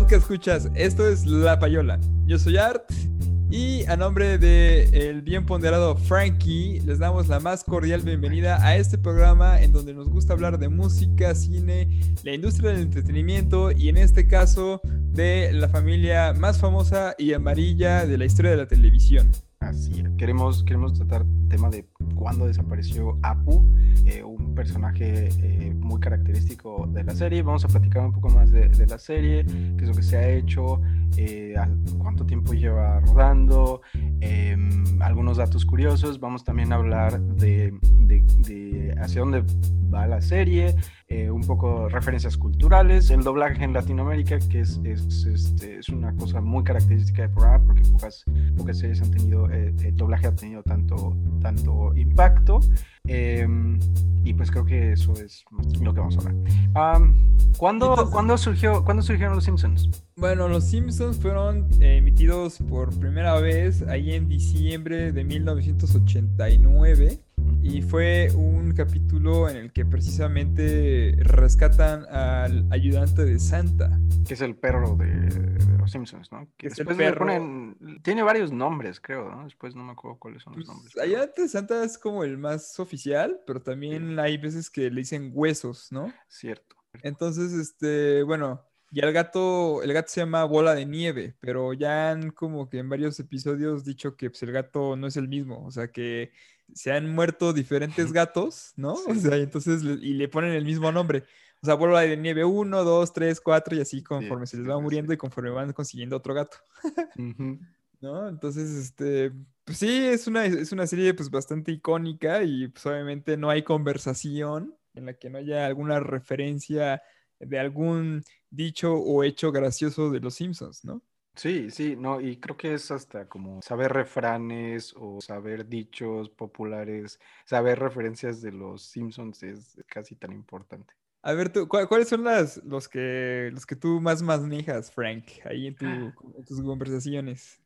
Podcast escuchas, esto es La Payola. Yo soy Art y a nombre de el bien ponderado Frankie les damos la más cordial bienvenida a este programa en donde nos gusta hablar de música, cine, la industria del entretenimiento y en este caso de la familia más famosa y amarilla de la historia de la televisión. Así Queremos, queremos tratar el tema de cuándo desapareció Apu, eh, un personaje eh, muy característico de la serie. Vamos a platicar un poco más de, la serie, qué es lo que se ha hecho, eh, cuánto tiempo lleva rodando, em, algunos datos curiosos. Vamos también a hablar de, de hacia dónde va la serie, un poco referencias culturales, el doblaje en Latinoamérica, que es, es, este, es una cosa muy característica del programa, porque pocas, pocas series han tenido eh, el doblaje ha tenido tanto, tanto impacto. Em, y pues creo que eso es lo que vamos a hablar. ¿cuándo, surgió, ¿Cuándo surgieron los Simpsons? Bueno, los Simpsons fueron emitidos por primera vez ahí en diciembre de 1989 y fue un capítulo en el que precisamente rescatan al ayudante de Santa. Que es el perro de, los Simpsons, ¿no? Que después le ponen... Tiene varios nombres, creo, ¿no? Después no me acuerdo cuáles son los pues, nombres. Ayudante de Santa es como el más oficial, pero también hay veces que le dicen huesos, ¿no? Cierto. Entonces, este, bueno, y el gato, el gato se llama Bola de Nieve, pero ya han como que en varios episodios dicho que pues, el gato no es el mismo, o sea que se han muerto diferentes gatos, ¿no? O sea, entonces, y le ponen el mismo nombre. O sea, Bola de Nieve 1, 2, 3, 4 y así conforme se les va muriendo y conforme van consiguiendo otro gato. ¿No? Entonces, este, pues sí, es una, es una serie pues bastante icónica y pues obviamente no hay conversación en la que no haya alguna referencia de algún dicho o hecho gracioso de los Simpsons, ¿no? Sí, sí, no, y creo que es hasta como saber refranes o saber dichos populares, saber referencias de los Simpsons es casi tan importante. A ver, tú, ¿cuáles son las, los, que, los que tú más manejas, Frank, ahí en, tus conversaciones?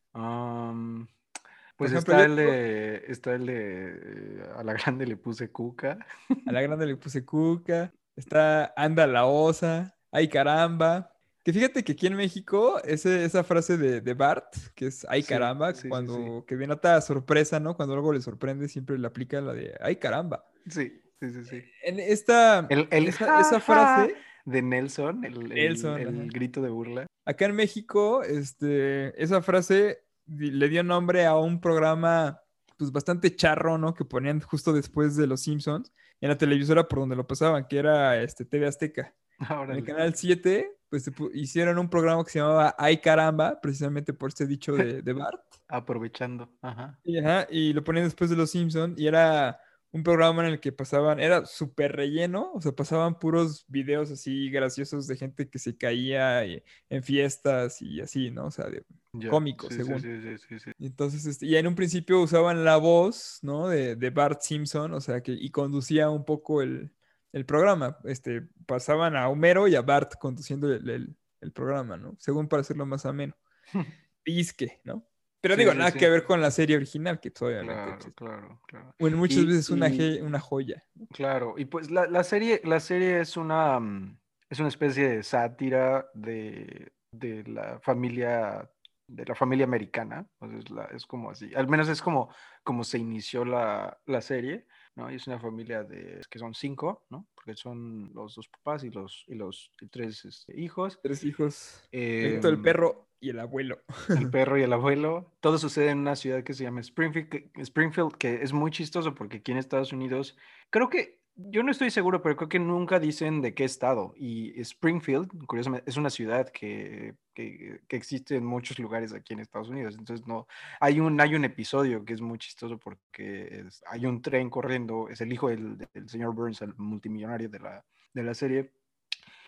pues está, el de, está el de, a la grande le puse cuca. A la grande le puse cuca. Está anda la osa. Ay caramba. Que fíjate que aquí en México, ese, esa frase de, de, Bart, que es ay caramba, cuando que denota sorpresa, ¿no? Cuando algo le sorprende, siempre le aplica la de ay caramba. Sí, sí, sí, sí. En esta el, esa, frase de Nelson, el, el grito de burla. Acá en México, este, esa frase le dio nombre a un programa pues bastante charro, ¿no? Que ponían justo después de Los Simpsons en la televisora por donde lo pasaban, que era este TV Azteca. en el canal 7, pues hicieron un programa que se llamaba Ay Caramba, precisamente por este dicho de, de Bart. Aprovechando, ajá. Y, ajá. y lo ponían después de Los Simpsons y era un programa en el que pasaban, era súper relleno, o sea, pasaban puros videos así graciosos de gente que se caía en fiestas y así, ¿no? O sea, de cómicos, según. Sí, sí, sí, Entonces, este, y en un principio usaban la voz, ¿no? De, de, Bart Simpson, o sea, que y conducía un poco el, el, programa. Este, pasaban a Homero y a Bart conduciendo el, el programa, ¿no? Según para hacerlo más ameno. Pisque, ¿no? Pero digo, nada que ver con la serie original, que obviamente. Claro, pues, claro, claro. Bueno, muchas veces una, una joya. Claro, y pues la, la, serie, la serie es una, mm, es una especie de sátira de, de la familia de la familia americana, es, la, es, como así, al menos es como, como se inició la, la serie, ¿no? Y es una familia de, que son cinco, ¿no? Porque son los dos papás y los, y los tres este, hijos. Tres hijos. Eh, el perro y el abuelo. El perro y el abuelo. Todo sucede en una ciudad que se llama Springfield que, Springfield, que es muy chistoso porque aquí en Estados Unidos, creo que, yo no estoy seguro, pero creo que nunca dicen de qué estado. Y Springfield, curiosamente, es una ciudad que, que, que existe en muchos lugares aquí en Estados Unidos. Entonces, no, hay un, hay un episodio que es muy chistoso porque hay un tren corriendo, es el hijo del, del señor Burns, el multimillonario de la, de la serie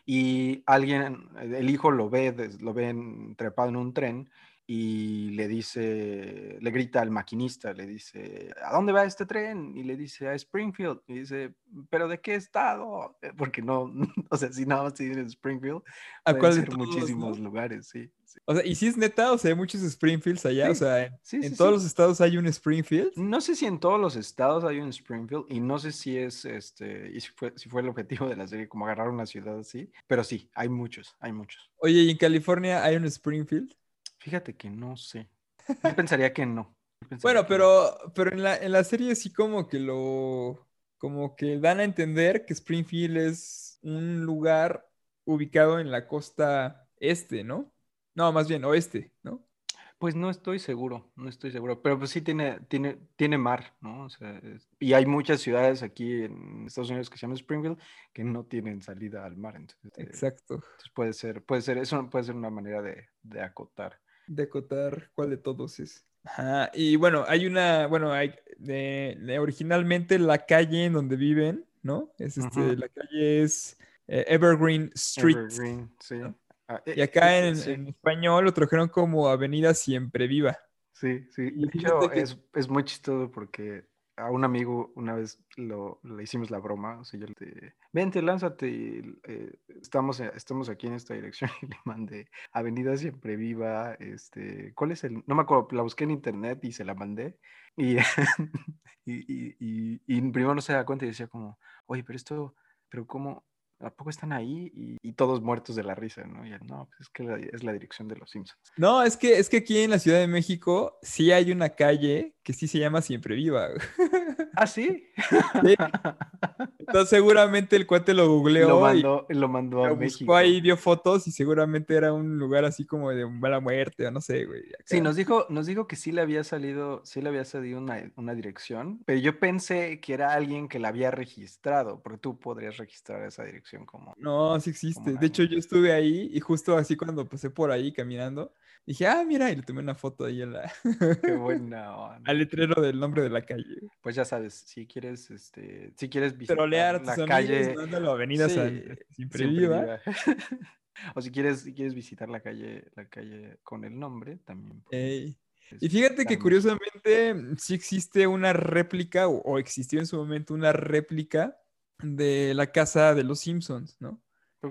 y alguien, el hijo lo ve, lo ve trepado en un tren y le dice, le grita al maquinista, le dice, ¿a dónde va este tren? Y le dice, a Springfield. Y dice, ¿pero de qué estado? Eh, porque no, o sea, si nada más tiene Springfield, ¿A cuál de todos, muchísimos no? lugares, sí. sí. O sea, y si es neta, o sea, hay muchos Springfields allá, o Sí, sea, en, sí, en todos los estados hay un Springfield. No sé si en todos los estados hay un Springfield y no sé si es este y si fue, si fue el objetivo de la serie como agarrar una ciudad así, pero sí, hay muchos, hay muchos. Oye, ¿y en California hay un Springfield? Fíjate que no sé. Yo pensaría que no. Pensaría Bueno, no. pero, pero en la, en la serie sí como que lo, como que dan a entender que Springfield es un lugar ubicado en la costa este, ¿no? No, más bien oeste, ¿no? Pues no estoy seguro, no estoy seguro, pero pues sí tiene, tiene, tiene mar, ¿no? O sea, es- y hay muchas ciudades aquí en Estados Unidos que se llaman Springfield que no tienen salida al mar, entonces, eh, Exacto. entonces puede ser, puede ser, eso puede ser una manera de, de acotar. De acotar cuál de todos es. Ajá, y bueno, hay una, bueno, hay, de, de- originalmente la calle en donde viven, ¿no? Es este, la calle es eh, Evergreen Street. Evergreen, sí. ¿no? Ah, Y eh, acá eh, en, sí. en español lo trajeron como Avenida Siempre Viva. Sí, sí. Y De hecho, que- es, es muy chistoso porque a un amigo una vez lo, le hicimos la broma, o sea, yo le vente, lánzate, y, eh, estamos, eh, estamos aquí en esta dirección y le mandé Avenida Siempre Viva, este, ¿cuál es el? No me acuerdo, la busqué en internet y se la mandé y, y, y, y- primero no se da cuenta y decía como, oye, pero esto, pero cómo, ¿a poco están ahí? Y, todos muertos de la risa, ¿no? Y él, no, pues es que es la dirección de los Simpsons. No, es que, es que aquí en la Ciudad de México sí hay una calle que sí se llama Siempre Viva. ¿Ah, sí? Sí. Entonces seguramente el cuate lo googleó lo y mandó, lo mandó a lo México. buscó ahí, vio fotos y seguramente era un lugar así como de mala muerte o no sé, güey. Sí, nos dijo, nos dijo que sí le había salido, sí le había salido una, una dirección, pero yo pensé que era alguien que la había registrado, porque tú podrías registrar esa dirección como. No, sí existe. De hecho, yo estuve ahí y justo así cuando pasé por ahí caminando, dije, ah, mira, y le tomé una foto ahí a la- Qué buena onda. al letrero del nombre de la calle. Pues ya sabes, si quieres, este, si quieres visitar Trolear la amigos, calle, mándalo a Avenida San- sí, Siempre, siempre Viva. viva. o si quieres, si quieres visitar la calle, la calle con el nombre, también. Ey. Y este, fíjate que curiosamente mm, sí existe una réplica o, o existió en su momento una réplica de la casa de los Simpsons, ¿no?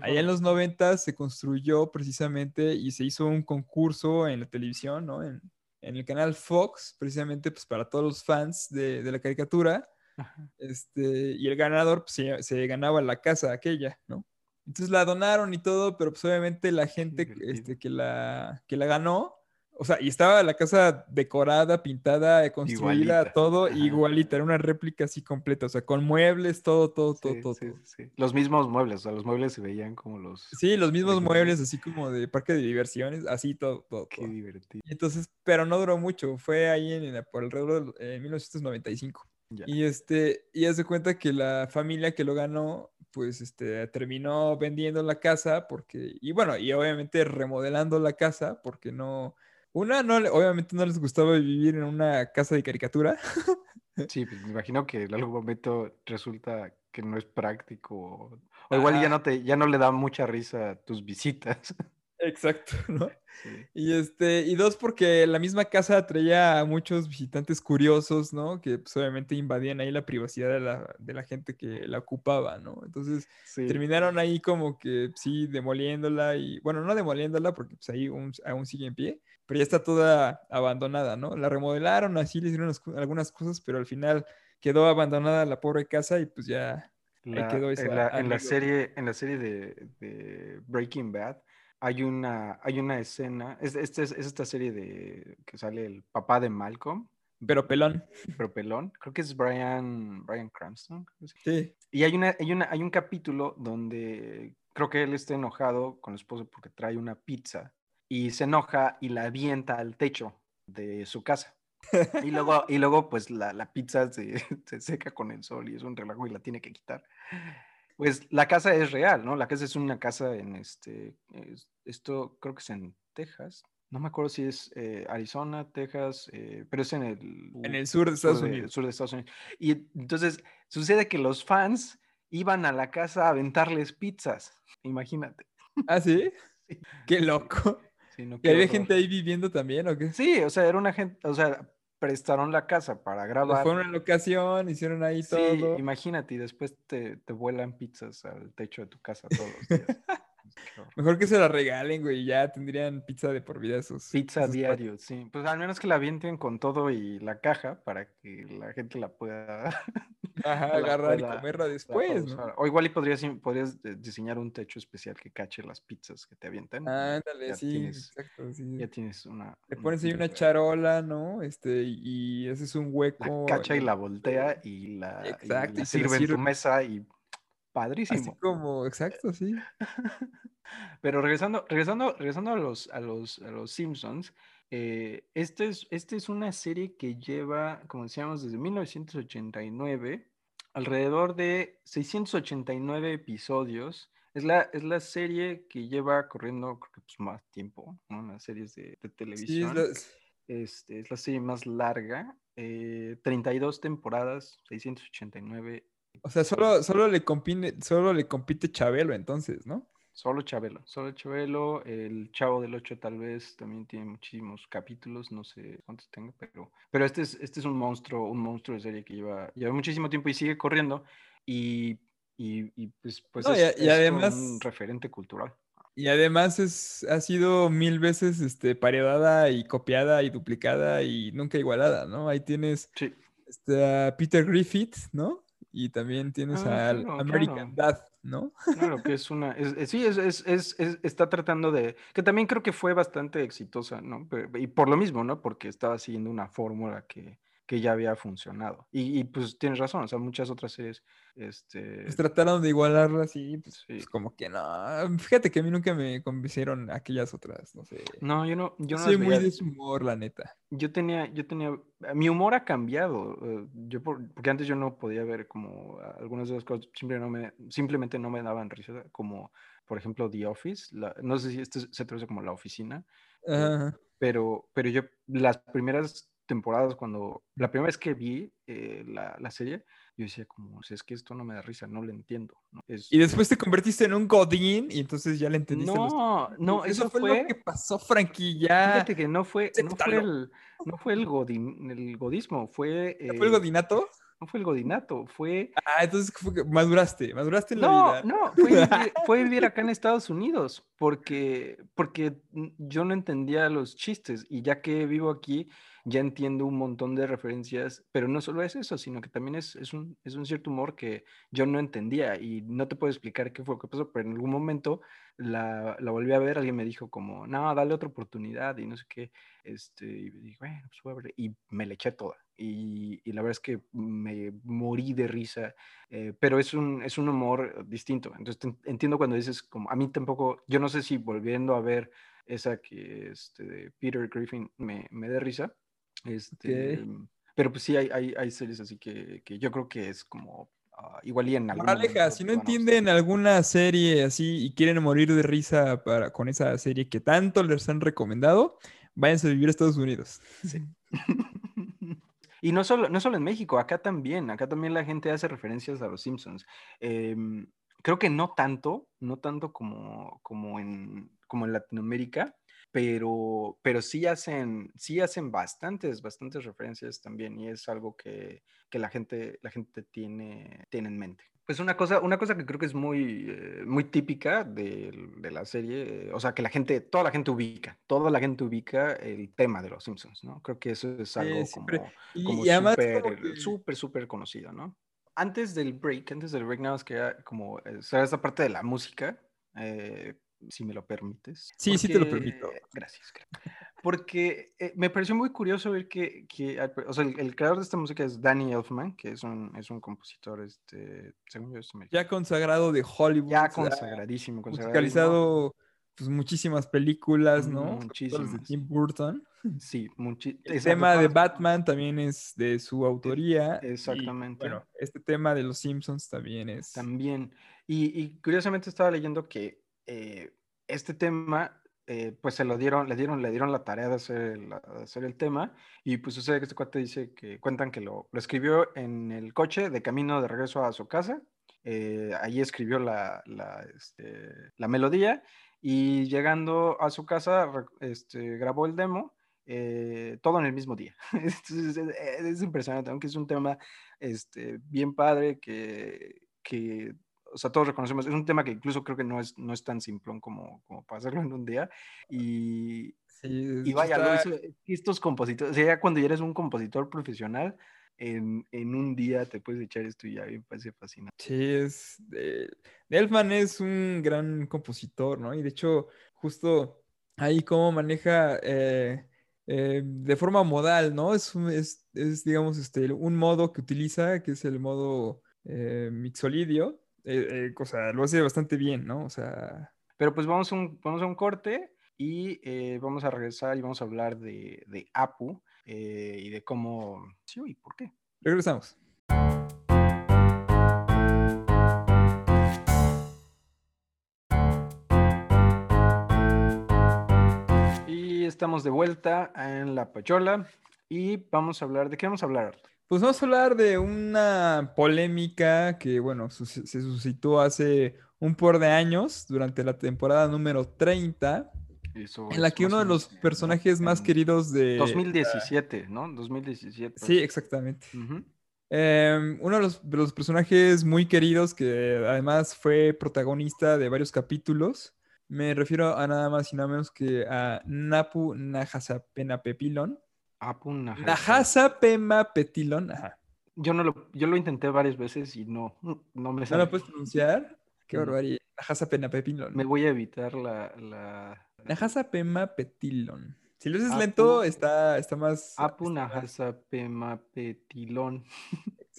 Allá en los 90 se construyó precisamente y se hizo un concurso en la televisión, ¿no? En, en el canal Fox, precisamente pues para todos los fans de, de la caricatura. Ajá. Este, y el ganador pues, se, se ganaba la casa aquella, ¿no? Entonces la donaron y todo, pero pues obviamente la gente este, que, la, que la ganó, o sea, y estaba la casa decorada, pintada, construida, Igualita, todo ajá. igualita, era una réplica así completa, o sea, con muebles, todo, todo, todo, Sí, todo. sí, todo. sí, sí. Los mismos muebles, o sea, los muebles se veían como los. Sí, los mismos muebles, así como de parque de diversiones, así todo, todo, Qué todo. divertido. Entonces, pero no duró mucho, fue ahí en, en- por alrededor de 1995. Ya. Y este, y haz de cuenta que la familia que lo ganó, pues este, terminó vendiendo la casa porque, y bueno, y obviamente remodelando la casa porque no, una, no, le- obviamente no les gustaba vivir en una casa de caricatura. Sí, pues me imagino que en algún momento resulta que no es práctico. O, o igual ya no te, ya no le da mucha risa tus visitas. Exacto, ¿no? Sí. Y este, y dos, porque la misma casa atraía a muchos visitantes curiosos, ¿no? Que pues, obviamente invadían ahí la privacidad de la, de la gente que la ocupaba, ¿no? Entonces Sí. terminaron ahí como que sí, demoliéndola y, bueno, no demoliéndola porque pues ahí aún, aún sigue en pie, pero ya está toda abandonada, ¿no? La remodelaron, así le hicieron algunas cosas, pero al final quedó abandonada la pobre casa y pues ya, La- quedó esa en, la, en la serie, en la serie de, de Breaking Bad hay una, hay una escena, es, este es, es esta serie de que sale el papá de Malcolm, pero pelón, pero pelón, creo que es Brian, Brian Cranston. sí. Y hay, una, hay, una, hay un capítulo donde creo que él está enojado con el esposo porque trae una pizza y se enoja y la avienta al techo de su casa. Y luego, y luego pues la, la pizza se, se seca con el sol y es un relajo y la tiene que quitar. Pues la casa es real, ¿no? La casa es una casa en este, es- esto creo que es en Texas. No me acuerdo si es eh, Arizona, Texas, eh, pero es en el, En el sur de Estados de- Unidos. sur de Estados Unidos. Y entonces sucede que los fans iban a la casa a aventarles pizzas. Imagínate. ¿Ah, sí? Sí. Qué loco. Sí, no, ¿Y había horror. gente ahí viviendo también o qué? Sí, o sea, era una gente, o sea, prestaron la casa para grabar. Fue una locación, hicieron ahí Sí, todo. imagínate, y después te, te vuelan pizzas al techo de tu casa todos los días. Mejor que se la regalen, güey, ya tendrían pizza de por vida esos. Pizza diario, sí. Pues al menos que la avienten con todo y la caja para que la gente la pueda, cuates. Ajá, la agarrar y comerla la después. O igual y podrías, podrías diseñar un techo especial que cache las pizzas que te avientan. Ándale, ya sí, tienes- exacto, sí. Ya tienes una. Le pones ahí una charola, ¿no? Este, y haces un La hueco. cacha y la voltea y la, y Exacto, la y se la sirve en tu sirve. mesa y Así padrísimo. como, exacto, sí. Pero regresando, regresando, regresando a los, a los, a los Simpsons, eh, este es, este es una serie que lleva, como decíamos, desde 1989, alrededor de 689 episodios. Es la, es la serie que lleva corriendo creo que, pues, más tiempo, ¿no? Las series de, de Sí, es televisión. la- Este, es la serie más larga, eh, 32 temporadas, 689 o sea, solo, solo le compite, solo le compite Chabelo entonces, ¿no? Solo Chabelo, solo Chabelo, el Chavo del Ocho tal vez también tiene muchísimos capítulos, no sé cuántos tenga, pero, pero este es, este es un monstruo, un monstruo de serie que lleva, lleva muchísimo tiempo y sigue corriendo y, y, y, pues, pues No, es, a- y es como además- un referente cultural. Y además es, ha sido mil veces este, paredada y copiada y duplicada y nunca igualada, ¿no? Ahí tienes Sí, este, a Peter Griffith, ¿no? Y también tienes Ah, al American Dad, ¿no? claro que es una, es, es- sí, es, es, es- es- está tratando de, que también creo que fue bastante exitosa, ¿no? Y por lo mismo, ¿no? Porque estaba siguiendo una fórmula que, que ya había funcionado. Y, y, pues tienes razón, o sea, muchas otras series, este... Pues trataron de igualarlas y pues, Sí. pues como que no. Fíjate que a mí nunca me convencieron aquellas otras, no sé. No, yo no, yo no soy muy veía. de su humor, la neta. Yo tenía, yo tenía, mi humor ha cambiado. eh, Yo por- porque antes yo no podía ver como algunas de las cosas simple no me, simplemente no me daban risa, como por ejemplo The Office. la- no sé si este se traduce como la oficina, Ajá. pero, pero yo las primeras temporadas cuando la primera vez que vi eh, la, la serie, yo decía como, "O sea, es que esto no me da risa, no lo entiendo. ¿no? Es, Y después te convertiste en un godín y entonces ya le entendiste los no, no, chistes. eso fue, fue, lo que pasó, Frankie, ya. fíjate que no fue, no fue el, no fue el, godin- el godismo, fue, ¿Ya ¿Fue el eh, godinato? no fue el godinato, fue Ah, entonces fue maduraste, maduraste en la No, vida. no, fue vivir, fue vivir acá en Estados Unidos, porque, porque yo no entendía los chistes y ya que vivo aquí, ya entiendo un montón de referencias, pero no solo es eso, sino que también es, es un, es un cierto humor que yo no entendía y no te puedo explicar qué fue lo que pasó, pero en algún momento la, la volví a ver, alguien me dijo como, no, dale otra oportunidad y no sé qué, este, y dije, bueno, pues voy a ver", y me le eché toda. Y, y la verdad es que me morí de risa eh, pero es un, es un humor distinto. Entonces entiendo cuando dices, como a mí tampoco, yo no sé si volviendo a ver esa que este, Peter Griffin me, me dé risa, este, pero pues sí hay, hay, hay series así que, que yo creo que es como ah, igual y en momento si no entienden alguna serie así y quieren morir de risa para, con esa serie que tanto les han recomendado, váyanse a vivir a Estados Unidos. Y no solo, no solo en México, acá también, acá también la gente hace referencias a los Simpsons. Em, creo que no tanto, no tanto como, como, en, como en Latinoamérica, pero, pero sí hacen, sí hacen bastantes, bastantes referencias también, y es algo que, que la gente, la gente tiene, tiene en mente. Pues una cosa, una cosa que creo que es muy, eh, muy típica de, de la serie, eh, o sea, que la gente, toda la gente ubica, toda la gente ubica el tema de los Simpsons, ¿no? Creo que eso es algo Sí, como Y, como y súper, que- súper, súper conocido, ¿no? Antes del break, antes del break, nada más quería como eh, saber esta parte de la música, eh, si me lo permites. Sí, sí te lo permito. Gracias. gra- Porque eh, me pareció muy curioso ver que, que o sea, el, el creador de esta música es Danny Elfman, que es un, es un compositor, este, según yo, es ya consagrado de Hollywood, ya consagradísimo, consagradísimo. musicalizado pues, muchísimas películas, ¿no? Las de Muchísimas. Tim Burton. Sí, muchi- El tema de Batman también es de su autoría. y, exactamente. bueno, este tema de los Simpsons también es. También. Y, y curiosamente estaba leyendo que eh, este tema, eh, pues se lo dieron, le dieron, le dieron la tarea de hacer el, de hacer el tema. Y pues sucede que este cuate dice que cuentan que lo, lo escribió en el coche de camino de regreso a su casa. Eh, ahí escribió la, la, este, la melodía. Y llegando a su casa, este, grabó el demo, eh, todo en el mismo día. es, impresionante, aunque es un tema este, bien padre que, que, o sea, todos reconocemos, es un tema que incluso creo que no es, no es tan simplón como, como para hacerlo en un día. Y, y vaya, estos compositores, o sea, ya cuando ya eres un compositor profesional, en, en, un día te puedes echar esto y ya me parece fascinante. Sí, es. Eh, Elfman es un gran compositor, ¿no? Y de hecho, justo ahí cómo maneja eh, eh, de forma modal, ¿no? Es, es, es, digamos, este, un modo que utiliza, que es el modo mixolidio. O sea, lo hace bastante bien, ¿no? O sea. Pero pues vamos a un, vamos a un corte y vamos a regresar y vamos a hablar de, de Apu. Eh, y de cómo sí y por qué. Regresamos. Y estamos de vuelta en La Pachola y vamos a hablar, ¿de qué vamos a hablar? Pues vamos a hablar de una polémica que, bueno, se suscitó hace un par de años, durante la temporada número 30, en la que uno de los personajes más queridos de... 2017, ¿no? 2017. Sí, exactamente. Em, uno de los, personajes muy queridos que además fue protagonista de varios capítulos. Me refiero a nada más y nada menos que a Napu Nahasapena Pepilon. Apu Nahasapema Petilon. Ajá. Yo, no lo, yo lo intenté varias veces y no, no me sale. ¿No lo puedes pronunciar? Qué barbaridad. Nahasapena Pepilon. Me voy a evitar la Nahasa Pema Petilon. Si lo haces lento, está, está más. Apu Nahasa Pema Petilon.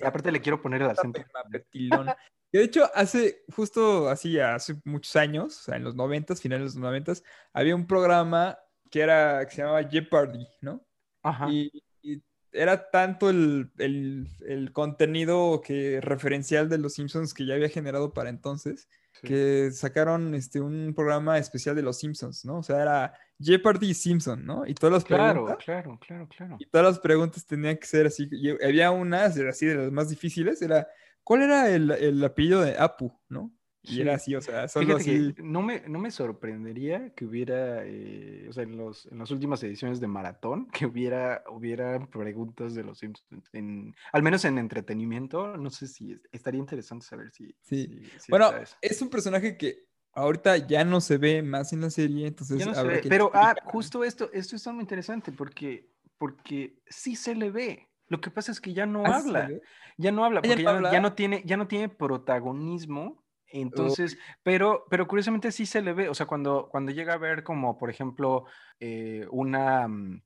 aparte le quiero poner el acento. Pema Petilon. de hecho, hace, justo así, hace muchos años, o sea, en los noventas, finales de los noventas, había un programa que era, que se llamaba Jeopardy, ¿no? Ajá. Y, era tanto el, el, contenido que referencial de los Simpsons que ya había generado para entonces, que sacaron este, un programa especial de los Simpsons, ¿no? O sea, era Jeopardy y Simpson, ¿no? Y todas las preguntas. Claro, claro, claro. Y todas las preguntas tenían que ser así. Y había unas, así de las más difíciles, era, ¿cuál era el, el apellido de Apu, ¿no? Y era así, o sea, solo así. no, me, no me sorprendería que hubiera, eh, o sea, en, los, en las últimas ediciones de Maratón, que hubiera, hubiera preguntas de los Simpsons, en, al menos en entretenimiento, no sé si estaría interesante saber si. Sí, bueno, es un personaje que ahorita ya no se ve más en la serie, entonces. Pero, ah, justo esto, esto está muy interesante porque, porque sí se le ve. Lo que pasa es que ya no ¿Ah, habla. Ya no habla, porque ya no, tiene, ya no tiene protagonismo entonces, pero, pero curiosamente sí se le ve, o sea, cuando, cuando llega a ver como, por ejemplo, eh, una, mm,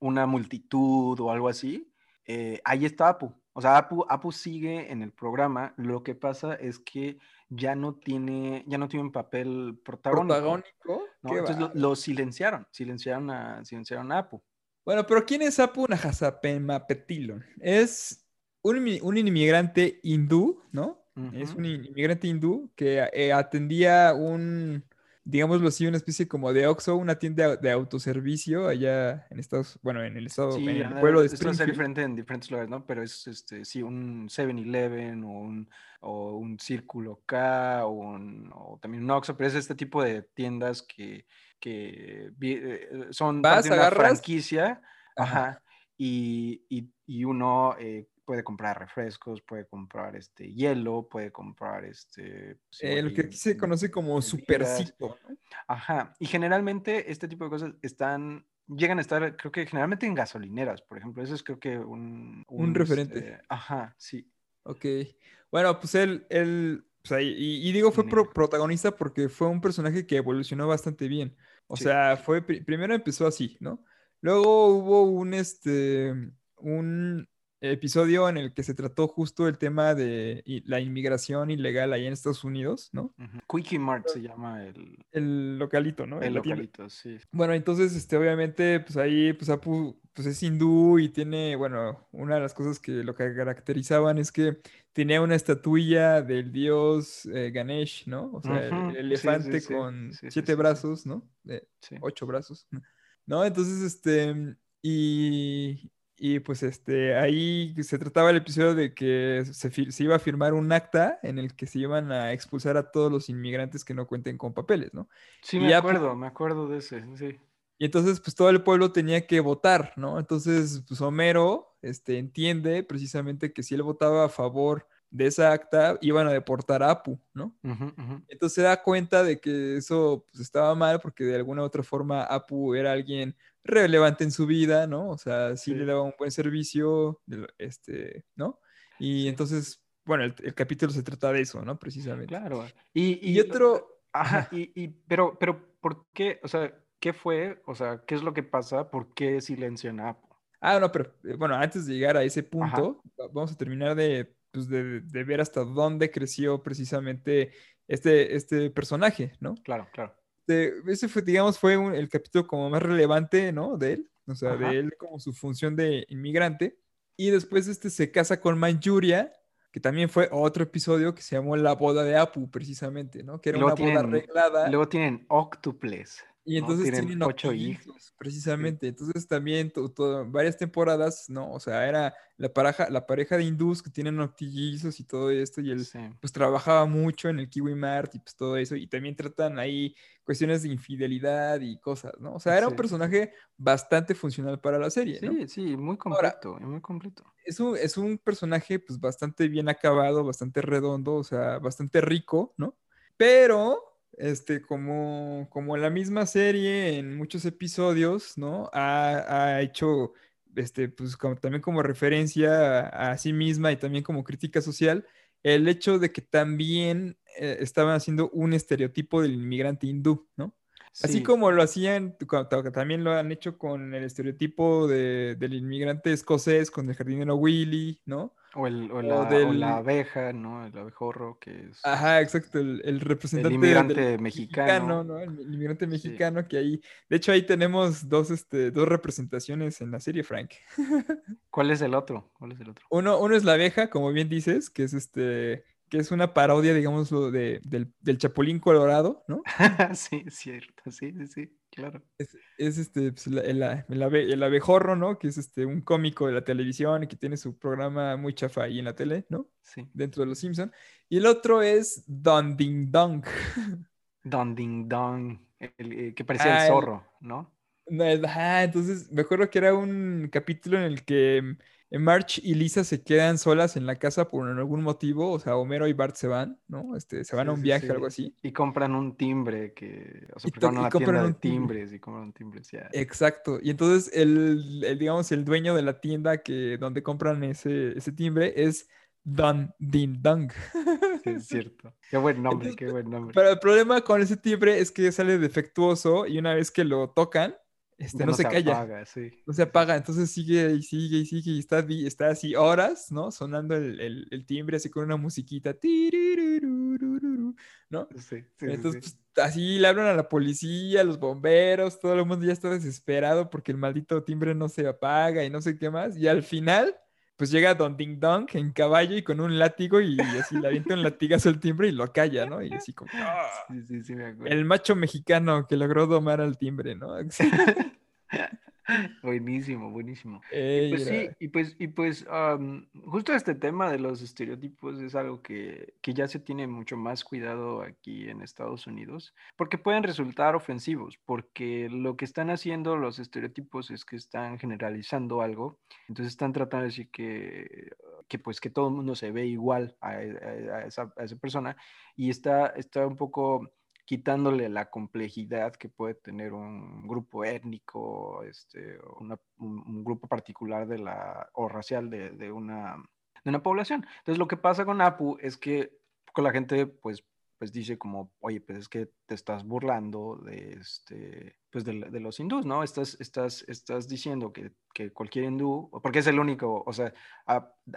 una multitud o algo así, eh, ahí está Apu. O sea, Apu, Apu sigue en el programa. Lo que pasa es que ya no tiene, ya no tiene un papel protagónico. ¿Protagónico? Entonces lo, silenciaron, silenciaron a, silenciaron a Apu. Bueno, pero ¿quién es Apu Nahasapema Petilon? Es un, un inmigrante hindú, ¿no? Es un inmigrante hindú que eh, atendía un, digámoslo así, una especie como de Oxxo, una tienda de autoservicio allá en Estados, bueno, en el estado, en el pueblo de Springfield. Es diferente en diferentes lugares, ¿no? Pero es, este, sí, un 7-Eleven o un, o un Círculo K o, un, también un Oxxo, pero es este tipo de tiendas que, que eh, son ¿Vas, de una franquicia, ajá, y, y, y uno eh, puede comprar refrescos, puede comprar este hielo, puede comprar este... Pues, lo que aquí se conoce como supercito. Ajá, y generalmente este tipo de cosas están, llegan a estar, creo que generalmente en gasolineras, por ejemplo, eso es creo que un... Un, referente. Este, ajá, sí. Ok, bueno, pues él, él pues y, digo fue protagonista porque fue un personaje que evolucionó bastante bien. O sea, fue, primero empezó así, ¿no? Luego hubo un, este, un, episodio en el que se trató justo el tema de la inmigración ilegal ahí en Estados Unidos, ¿no? Quickie Mart se llama el... El localito, ¿no? El, localito, sí. Bueno, entonces, este, obviamente, pues ahí, pues Apu, pues es hindú y tiene, bueno, una de las cosas que lo que caracterizaban es que tenía una estatuilla del dios eh, Ganesh, ¿no? O sea, el, elefante con siete brazos, ¿no? ocho brazos, ¿no? Entonces, este, y, Y pues este, ahí se trataba el episodio de que se, se, iba a firmar un acta en el que se iban a expulsar a todos los inmigrantes que no cuenten con papeles, ¿no? Sí, me acuerdo, me acuerdo de ese, sí. Y entonces, pues todo el pueblo tenía que votar, ¿no? Entonces, pues Homero este, entiende precisamente que si él votaba a favor de esa acta, iban a deportar a Apu, ¿no? Entonces se da cuenta de que eso pues, estaba mal porque de alguna u otra forma Apu era alguien relevante en su vida, ¿no? O sea, sí, le daba un buen servicio, este, ¿no? Y entonces, bueno, el, capítulo se trata de eso, ¿no? Precisamente. Claro. Y, y, otro... Ajá, y, y, pero, pero, ¿por qué? O sea, ¿qué fue? O sea, ¿qué es lo que pasa? ¿Por qué silencian a Apu? Ah, no, pero eh, bueno, antes de llegar a ese punto, vamos a terminar de, pues, de, de, ver hasta dónde creció precisamente este, este personaje, ¿no? Claro, claro. Ese fue, digamos, fue el capítulo como más relevante, ¿no? De él, o sea, de él como su función de inmigrante. Y después este se casa con Manchuria, que también fue otro episodio que se llamó La boda de Apu, precisamente, ¿no? Que era una boda arreglada. Luego tienen Octuples. Y entonces tienen, ocho hijos. Precisamente. Entonces también varias temporadas, ¿no? O sea, era la pareja, la pareja de hindús que tienen octillizos y todo esto. Y él pues trabajaba mucho en el Kiwi Mart y pues todo eso. Y también tratan ahí cuestiones de infidelidad y cosas, ¿no? O sea, era un personaje bastante funcional para la serie. Sí, sí, muy completo, muy completo. Es un, es un personaje pues bastante bien acabado, bastante redondo, o sea, bastante rico, ¿no? Pero este, como, como la misma serie en muchos episodios, ¿no? Ha, hecho, este, pues también como referencia a, sí misma y también como crítica social, el hecho de que también eh, estaban haciendo un estereotipo del inmigrante hindú, ¿no? Así como lo hacían, también lo han hecho con el estereotipo del inmigrante escocés, con el jardinero Willy, ¿no? O, el, o, la, abeja, ¿no? El abejorro, que es... Ajá, exacto, el, representante... El inmigrante mexicano. ¿no? El, inmigrante mexicano que ahí... De hecho, ahí tenemos dos, este, dos representaciones en la serie, Frank. ¿Cuál es el otro? ¿Cuál es el otro? Uno, uno es la abeja, como bien dices, que es este que es una parodia, digamos, de, del, del, Chapulín Colorado, ¿no? sí, cierto, sí, sí, sí, claro. Es, este, pues, el, el, abejorro, ¿no? Que es este, un cómico de la televisión y que tiene su programa muy chafa ahí en la tele, ¿no? Sí. Dentro de Los Simpsons. Y el otro es Don Ding Dong. Don Ding Dong, el, eh, que parecía el zorro, ¿no? Ah, entonces me acuerdo que era un capítulo en el que March y Lisa se quedan solas en la casa por algún motivo, o sea, Homero y Bart se van, ¿no? Este, se van a un viaje, algo así. Y compran un timbre que, o sea, la tienda de timbres y compran un timbre, ya. Exacto, y entonces el, digamos, el dueño de la tienda que, donde compran ese, ese timbre es Don Din Dong. Sí, es cierto. Qué buen nombre, qué buen nombre. Pero el problema con ese timbre es que sale defectuoso y una vez que lo tocan, este, no, se, calla. No se apaga, entonces sigue y sigue y sigue y está, está así horas, ¿no? Sonando el, el, timbre así con una musiquita, ¿no? Sí, entonces, pues, así le hablan a la policía, a los bomberos, todo el mundo ya está desesperado porque el maldito timbre no se apaga y no sé qué más. Y al final, pues llega Don Ding Dong en caballo y con un látigo y así le avienta un latigazo al timbre y lo calla, ¿no? Y así como, ¡ah! sí, sí, sí, me acuerdo. El macho mexicano que logró domar al timbre, ¿no? buenísimo, buenísimo. y pues sí, y pues, y pues justo este tema de los estereotipos es algo que, que, ya se tiene mucho más cuidado aquí en Estados Unidos, porque pueden resultar ofensivos, porque lo que están haciendo los estereotipos es que están generalizando algo, entonces están tratando de decir que, que pues que todo el mundo se ve igual a, esa, a esa, persona y está, está un poco quitándole la complejidad que puede tener un grupo étnico, este, un, grupo particular de la, o racial de, de, una, de una población. Entonces, lo que pasa con APU es que la gente, pues, pues dice como, oye, pues es que te estás burlando de, este, pues de, los hindús, ¿no? Estás, estás, estás diciendo que, que, cualquier hindú, porque es el único, o sea,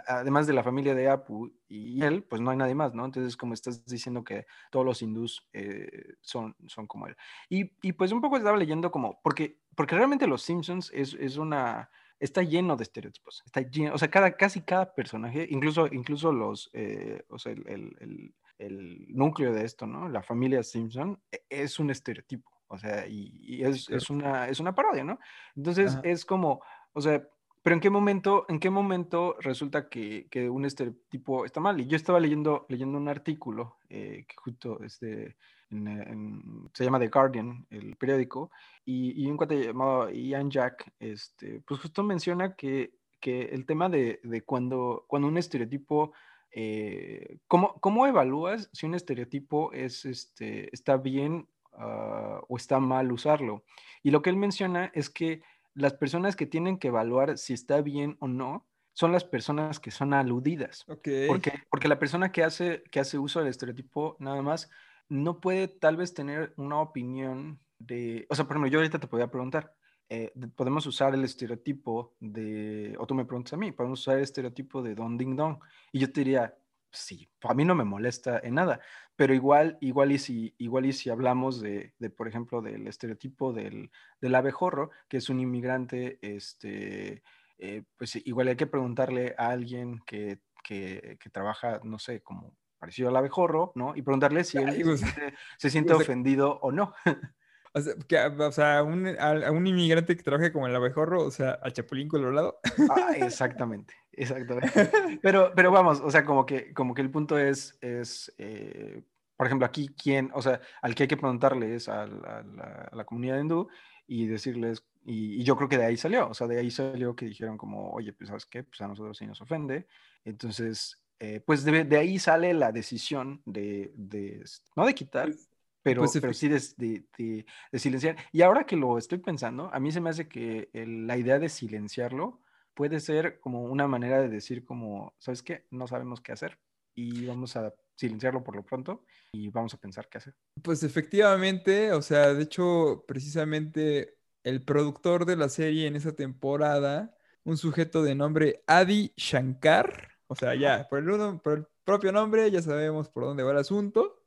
además de la familia de Apu y él, pues no hay nadie más, ¿no? Entonces, como estás diciendo que todos los hindús eh, son, son como él. Y, y, pues un poco estaba leyendo como, porque, porque realmente Los Simpsons es, es una está lleno de estereotipos. Está lleno, o sea, cada, casi cada personaje, incluso, incluso los, eh, o sea, el, el núcleo de esto, ¿no? La familia Simpson e, es un estereotipo, o sea, y, es, es, una, es una parodia, ¿no? Entonces es como, o sea, Pero ¿en qué momento, en qué momento resulta que, que, un estereotipo está mal? Y yo estaba leyendo, leyendo un artículo eh, que justo este, se llama The Guardian, el periódico, y, y un cuate llamado Ian Jack, este, pues justo menciona que, que el tema de, de, cuando, cuando un estereotipo, eh, ¿cómo, ¿cómo, evalúas si un estereotipo es, este, está bien uh, o está mal usarlo? Y lo que él menciona es que las personas que tienen que evaluar si está bien o no son las personas que son aludidas. Okay. Porque, porque la persona que hace, que hace uso del estereotipo nada más no puede tal vez tener una opinión de, o sea, por ejemplo, yo ahorita te podría preguntar, eh, podemos usar el estereotipo de, o tú me preguntas a mí, podemos usar el estereotipo de Don Ding Dong, y yo te diría, sí, a mí no me molesta en nada, pero igual, igual y si, igual y si hablamos de, de por ejemplo, del estereotipo del, del abejorro, que es un inmigrante, este, eh, pues igual hay que preguntarle a alguien que, que, que trabaja, no sé, como parecido al abejorro, ¿no? Y preguntarle si él Ay, pues, se siente, se siente pues, ofendido o no. O sea, que, o sea a, un, a, un, inmigrante que trabaje como el abejorro, o sea, al Chapulín Colorado. Ah, exactamente, exactamente. Pero, pero vamos, o sea, como que, como que el punto es, es eh, por ejemplo, aquí, ¿quién, o sea, al que hay que preguntarle es a, a, la, a la, comunidad hindú y decirles, y, y, yo creo que de ahí salió, o sea, de ahí salió que dijeron como, oye, pues, ¿sabes qué? Pues a nosotros sí nos ofende. Entonces, eh, pues de, de, ahí sale la decisión de, de no de quitar, pues, pero, pues, pero sí de, de, de, silenciar. Y ahora que lo estoy pensando, a mí se me hace que el, la idea de silenciarlo puede ser como una manera de decir como, ¿sabes qué? No sabemos qué hacer y vamos a silenciarlo por lo pronto y vamos a pensar qué hacer. Pues efectivamente, o sea, de hecho, precisamente el productor de la serie en esa temporada, un sujeto de nombre Adi Shankar, o sea, ya, por el, uno, por el propio nombre ya sabemos por dónde va el asunto.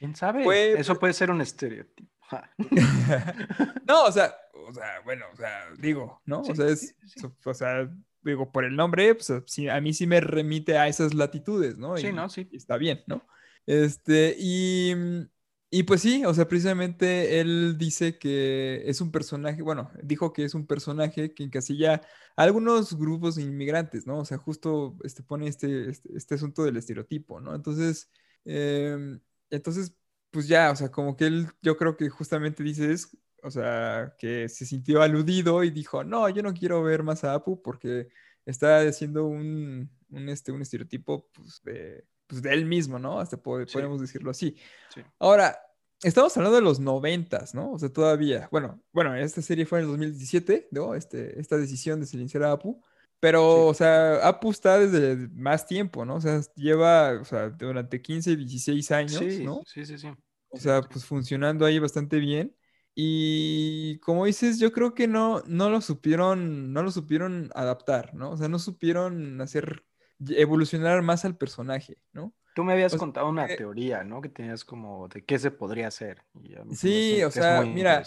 ¿Quién sabe? Fue... Eso puede ser un estereotipo. no, o sea, o sea, bueno, o sea, digo, ¿no? Sí, o sea, es, sí, sí. o sea, digo, por el nombre, pues sí, a mí sí me remite a esas latitudes, ¿no? Sí, ¿no? Sí. Y está bien, ¿no? Este, y, y pues sí, o sea, precisamente él dice que es un personaje, bueno, dijo que es un personaje que encasilla a algunos grupos de inmigrantes, ¿no? O sea, justo este, pone este, este, este asunto del estereotipo, ¿no? Entonces, eh, entonces, pues ya, o sea, como que él, yo creo que justamente dice es, o sea, que se sintió aludido y dijo, no, yo no quiero ver más a Apu porque está haciendo un, un, este, un estereotipo, pues, de, pues, de él mismo, ¿no? Hasta podemos sí. decirlo así. Sí. Ahora, estamos hablando de los noventas, ¿no? O sea, todavía, bueno, bueno, esta serie fue en el 2017, ¿no? Este, esta decisión de silenciar a Apu. Pero, sí. o sea, Apu está desde más tiempo, ¿no? O sea, lleva, o sea, durante 15, 16 años, sí, ¿no? Sí, sí, sí. O sea, pues funcionando ahí bastante bien. Y como dices, yo creo que no, no lo supieron, no lo supieron adaptar, ¿no? O sea, no supieron hacer evolucionar más al personaje, ¿no? Tú me habías o contado una eh, teoría, ¿no? Que tenías como de qué se podría hacer. sí, o sea, mira,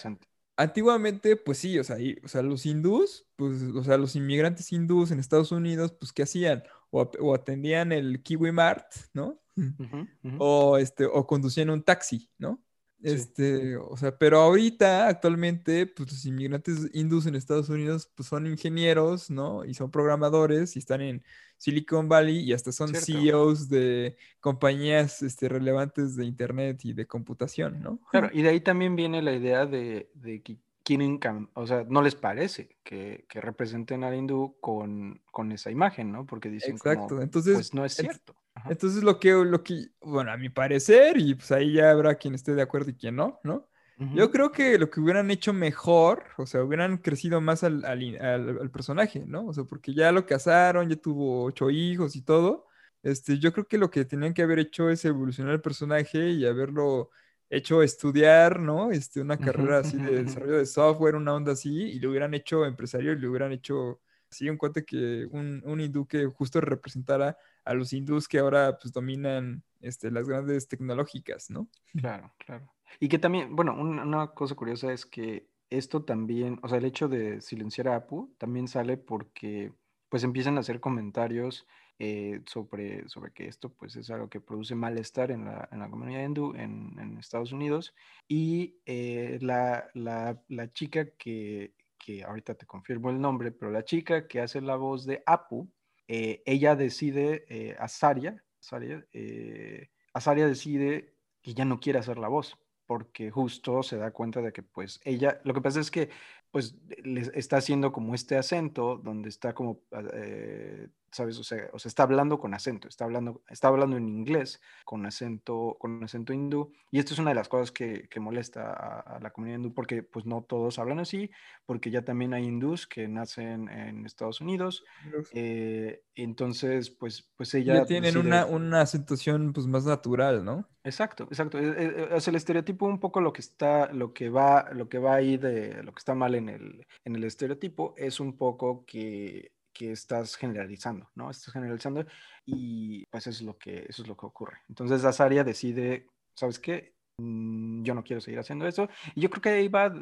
antiguamente, pues sí, o sea, y, o sea, los hindús, pues, o sea, los inmigrantes hindús en Estados Unidos, pues, ¿qué hacían? O, o atendían el Kiwi Mart, ¿no? Uh -huh, uh -huh. O, este, o conducían un taxi, ¿no? Este, sí. o sea, pero ahorita, actualmente, pues los inmigrantes hindús en Estados Unidos, pues son ingenieros, ¿no? Y son programadores y están en Silicon Valley y hasta son Cierto. CEOs de compañías este, relevantes de Internet y de computación, ¿no? Claro, y de ahí también viene la idea de, de que quieren, o sea, no les parece que, que representen al hindú con, con, esa imagen, ¿no? Porque dicen Exacto. Como, Entonces, pues no es cierto. Ajá. Entonces lo que, lo que, bueno, a mi parecer, y pues ahí ya habrá quien esté de acuerdo y quien no, ¿no? Uh -huh. Yo creo que lo que hubieran hecho mejor, o sea, hubieran crecido más al, al, al, al, personaje, ¿no? O sea, porque ya lo casaron, ya tuvo ocho hijos y todo. Este, yo creo que lo que tenían que haber hecho es evolucionar el personaje y haberlo hecho estudiar, ¿no? Este, una carrera así de desarrollo de software, una onda así, y lo hubieran hecho empresario y lo hubieran hecho así un cuate que un, un hindú que justo representara a los hindús que ahora pues dominan este, las grandes tecnológicas, ¿no? Claro, claro. Y que también, bueno, una, una, cosa curiosa es que esto también, o sea, el hecho de silenciar a Apu también sale porque pues empiezan a hacer comentarios eh, sobre, sobre que esto pues es algo que produce malestar en la, en la comunidad hindú en, en, Estados Unidos y eh, la, la, la, chica que, que ahorita te confirmo el nombre, pero la chica que hace la voz de Apu, eh, ella decide, eh, Azaria, Azaria, eh, Azaria decide que ya no quiere hacer la voz, porque justo se da cuenta de que pues ella, lo que pasa es que pues le está haciendo como este acento donde está como, eh, ¿sabes? O sea, o sea, está hablando con acento, está hablando, está hablando en inglés con acento, con acento hindú. Y esto es una de las cosas que, que molesta a, la comunidad hindú porque pues no todos hablan así, porque ya también hay hindús que nacen en Estados Unidos. Eh, entonces, pues, pues ella... Ya tienen una, una acentuación pues más natural, ¿no? Exacto, exacto. Es, e, e, es, el estereotipo un poco lo que está, lo que va, lo que va ahí de lo que está mal en el, en el estereotipo es un poco que, que estás generalizando, ¿no? Estás generalizando y pues eso es lo que, eso es lo que ocurre. Entonces Azaria decide, ¿sabes qué? Mm, yo no quiero seguir haciendo eso. Y yo creo que ahí va,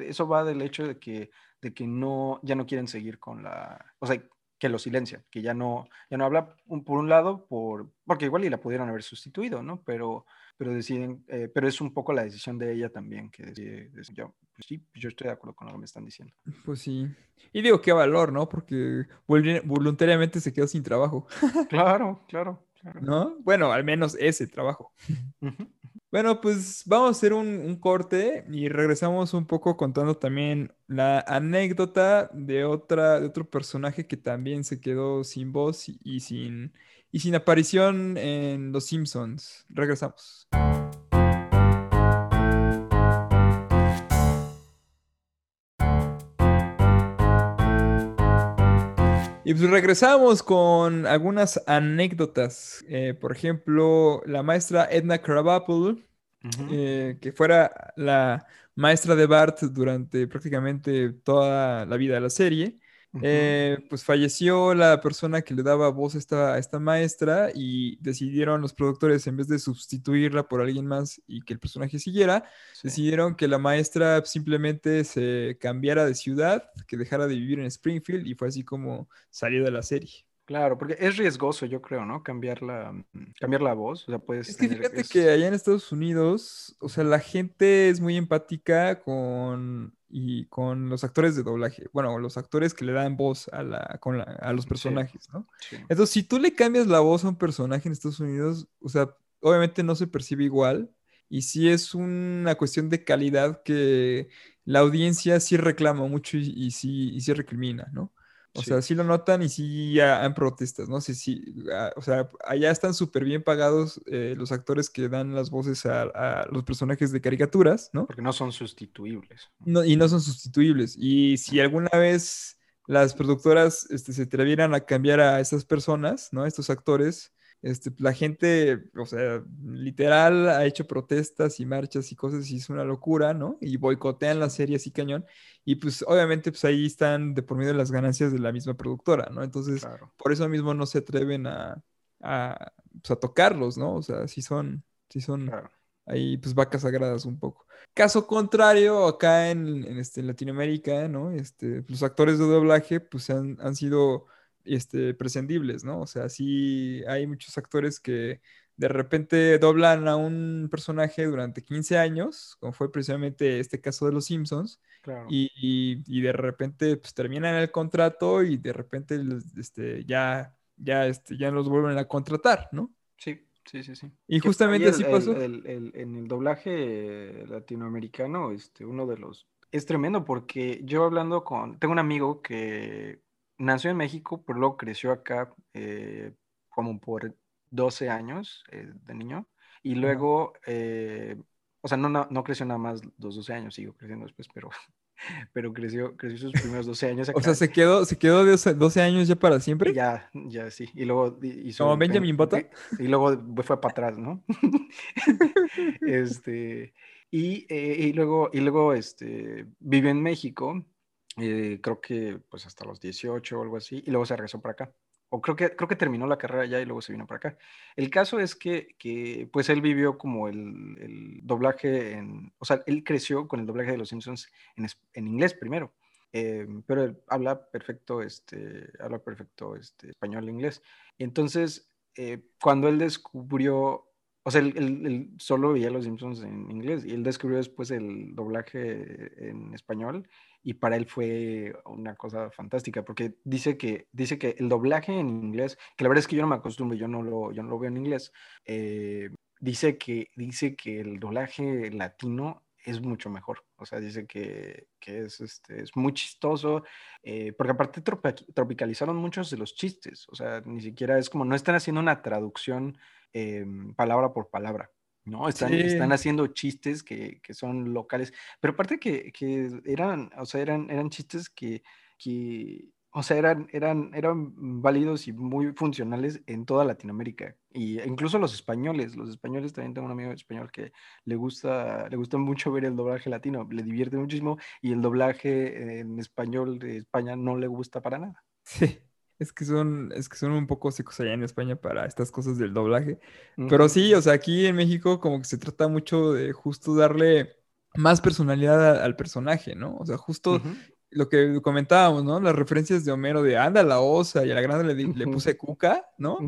eso va del hecho de que, de que no, ya no quieren seguir con la, o sea, que lo silencia, que ya no, ya no habla por un lado, por, porque igual y la pudieron haber sustituido, ¿no? Pero, pero deciden, eh, pero es un poco la decisión de ella también, que decide, yo, pues sí, yo estoy de acuerdo con lo que me están diciendo. Pues sí. Y digo, qué valor, ¿no? Porque voluntariamente se quedó sin trabajo. claro, claro, claro. ¿No? Bueno, al menos ese trabajo. Bueno, pues vamos a hacer un, corte y regresamos un poco contando también la anécdota de otra, de otro personaje que también se quedó sin voz y, sin, y sin aparición en Los Simpsons. Regresamos. Y pues regresamos con algunas anécdotas. Eh, por ejemplo, la maestra Edna Krabappel, eh, que fuera la maestra de Bart durante prácticamente toda la vida de la serie. Eh, pues falleció la persona que le daba voz a esta, esta maestra y decidieron los productores, en vez de sustituirla por alguien más y que el personaje siguiera, decidieron que la maestra simplemente se cambiara de ciudad, que dejara de vivir en Springfield y fue así como salió de la serie. Claro, porque es riesgoso, yo creo, ¿no? Cambiar la, cambiar la voz. O sea, puedes es que fíjate que allá en Estados Unidos, o sea, la gente es muy empática con y con los actores de doblaje, bueno, los actores que le dan voz a, la, con a los personajes, ¿no? Entonces, si tú le cambias la voz a un personaje en Estados Unidos, o sea, obviamente no se percibe igual, y sí es una cuestión de calidad que la audiencia sí reclama mucho y, y sí, y sí recrimina, ¿no? O sea, sí lo notan y sí hay protestas, ¿no? Sí, sí, ah, o sea, allá están súper bien pagados eh, los actores que dan las voces a, los personajes de caricaturas, ¿no? Porque no son sustituibles. No, y no son sustituibles. Y si alguna vez las productoras este, se atrevieran a cambiar a esas personas, ¿no? Estos actores, este, la gente, o sea, literal ha hecho protestas y marchas y cosas y es una locura, ¿no? Y boicotean la serie así cañón. Y pues obviamente pues ahí están de por medio de las ganancias de la misma productora, ¿no? Entonces, por eso mismo no se atreven a, a, pues, a tocarlos, ¿no? O sea, si son, si son ahí pues vacas sagradas un poco. Caso contrario, acá en, en este, Latinoamérica, ¿no? Este, los actores de doblaje pues han, han sido este, prescindibles, ¿no? O sea, sí hay muchos actores que de repente doblan a un personaje durante 15 años, como fue precisamente este caso de los Simpsons, y, de repente pues, terminan el contrato y de repente este, ya, ya, este, ya los vuelven a contratar, ¿no? Sí, sí, sí, sí. Y justamente así pasó. en el doblaje latinoamericano, este, uno de los... Es tremendo porque yo hablando con... Tengo un amigo que nació en México, pero luego creció acá eh, como por 12 años eh, de niño. Y luego, eh, o sea, no, no, creció nada más los 12 años, sigo creciendo después, pero, pero creció, creció sus primeros 12 años. O sea, se quedó, se quedó de 12 años ya para siempre. Ya, ya sí. Y luego hizo. Como Benjamin Bota. Y luego fue para atrás, ¿no? este. Y, y, luego, y luego este, vive en México eh, creo que pues hasta los 18 o algo así, y luego se regresó para acá. O creo que, creo que terminó la carrera ya y luego se vino para acá. El caso es que, que pues él vivió como el, doblaje en, o sea, él creció con el doblaje de Los Simpsons en, en inglés primero. Eh, pero él habla perfecto, este, habla perfecto este, español e inglés. Y entonces, eh, cuando él descubrió O sea, él, solo veía Los Simpsons en inglés y él descubrió después el doblaje en español y para él fue una cosa fantástica porque dice que, dice que el doblaje en inglés, que la verdad es que yo no me acostumbro, yo no lo, yo no lo veo en inglés, eh, dice, que, dice que el doblaje latino es mucho mejor. O sea, dice que, que es, este, es muy chistoso, eh, porque aparte tropicalizaron muchos de los chistes. O sea, ni siquiera es como, no están haciendo una traducción em, palabra por palabra. No, están, están haciendo chistes que, que, son locales, pero aparte que, que, eran, o sea, eran, eran chistes que, que o sea, eran, eran, eran válidos y muy funcionales en toda Latinoamérica. Y incluso los españoles, los españoles también tengo un amigo español que le gusta, le gusta mucho ver el doblaje latino, le divierte muchísimo y el doblaje en español de España no le gusta para nada. Sí, es que son, es que son un poco secos allá en España para estas cosas del doblaje. Pero sí, o sea, aquí en México como que se trata mucho de justo darle más personalidad al personaje, ¿no? O sea, justo lo que comentábamos, ¿no? Las referencias de Homero de anda la osa y a la grande le, puse cuca, ¿no?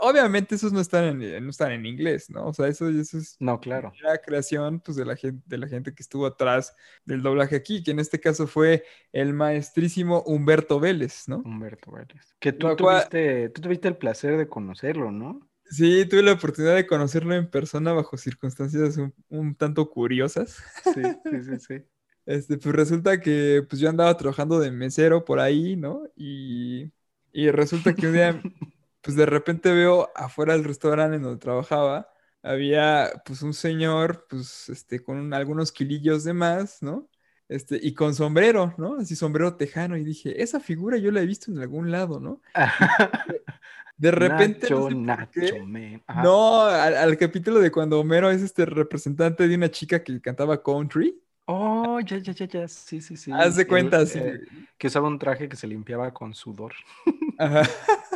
Obviamente esos no están, en, no están en inglés, ¿no? O sea, eso, eso es no, claro. la creación pues, de, la gente, de la gente que estuvo atrás del doblaje aquí, que en este caso fue el maestrísimo Humberto Vélez, ¿no? Humberto Vélez. Que tú, tuviste, tú tuviste el placer de conocerlo, ¿no? Sí, tuve la oportunidad de conocerlo en persona bajo circunstancias un, un tanto curiosas. Sí, sí, sí, sí. Este, pues resulta que pues yo andaba trabajando de mesero por ahí, ¿no? Y, y resulta que un día, pues de repente veo afuera del restaurante en donde trabajaba, había pues un señor, pues este, con algunos kilillos de más, ¿no? Este, y con sombrero, ¿no? Así sombrero tejano, y dije, esa figura yo la he visto en algún lado, ¿no? De repente. Nacho, no, no al, al, capítulo de cuando Homero es este representante de una chica que cantaba country. Oh, ya, ya, ya, ya. Sí, sí, sí. Haz de cuenta, sí. Eh, que usaba un traje que se limpiaba con sudor. Ajá.